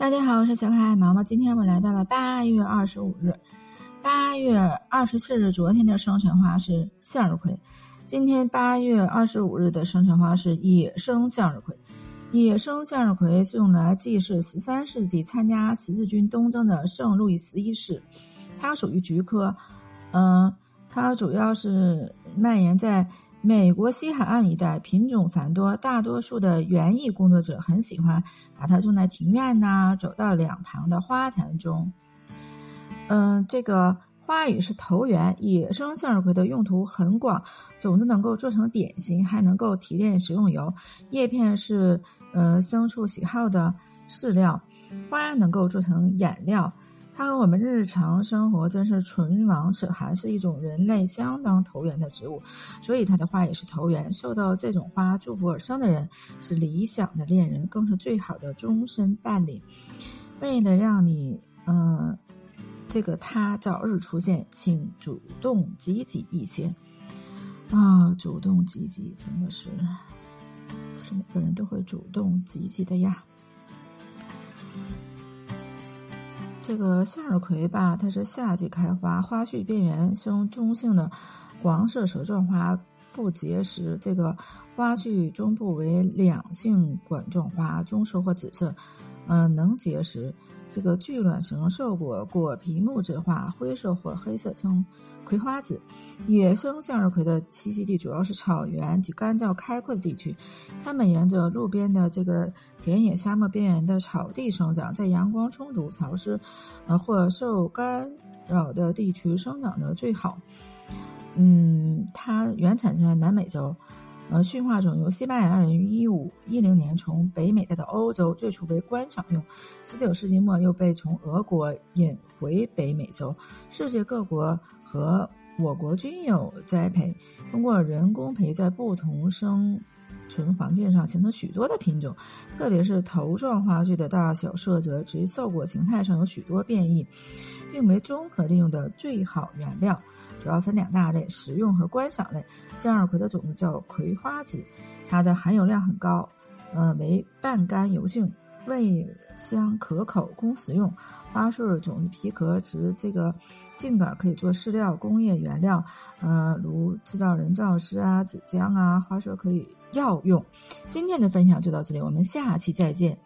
大家好，我是小可爱毛毛。今天我们来到了八月二十五日，八月二十四日，昨天的生辰花是向日葵，今天八月二十五日的生辰花是野生向日葵。野生向日葵是用来祭祀十三世纪参加十字军东征的圣路易十一世，它属于菊科，嗯，它主要是蔓延在。美国西海岸一带品种繁多，大多数的园艺工作者很喜欢把它种在庭院呐，走到两旁的花坛中。嗯，这个花语是投缘。野生向日葵的用途很广，种子能够做成点心，还能够提炼食用油。叶片是呃牲畜喜好的饲料，花能够做成染料。它和我们日常生活真是唇亡齿寒，是一种人类相当投缘的植物，所以它的花也是投缘。受到这种花祝福而生的人是理想的恋人，更是最好的终身伴侣。为了让你，嗯，这个他早日出现，请主动积极一些啊！主动积极真的是不是每个人都会主动积极的呀。这个向日葵吧，它是夏季开花，花序边缘生中性的黄色舌状花，不结实。这个花序中部为两性管状花，棕色或紫色，嗯，能结实。这个聚卵型瘦果，果皮木质化，灰色或黑色，称葵花籽。野生向日葵的栖息地主要是草原及干燥开阔的地区，它们沿着路边的这个田野、沙漠边缘的草地生长，在阳光充足、潮湿，呃或受干扰的地区生长的最好。嗯，它原产在南美洲。呃，驯化种由西班牙人于一五一零年从北美带到欧洲，最初为观赏用，十九世纪末又被从俄国引回北美洲。世界各国和我国均有栽培，通过人工培在不同生存环境上形成许多的品种，特别是头状花序的大小色泽及效果形态上有许多变异，并为综合利用的最好原料。主要分两大类：食用和观赏类。向日葵的种子叫葵花籽，它的含油量很高，呃，为半干油性，味香可口，供食用。花穗种子皮壳及这个茎秆可以做饲料、工业原料，呃，如制造人造丝啊、纸浆啊。花穗可以药用。今天的分享就到这里，我们下期再见。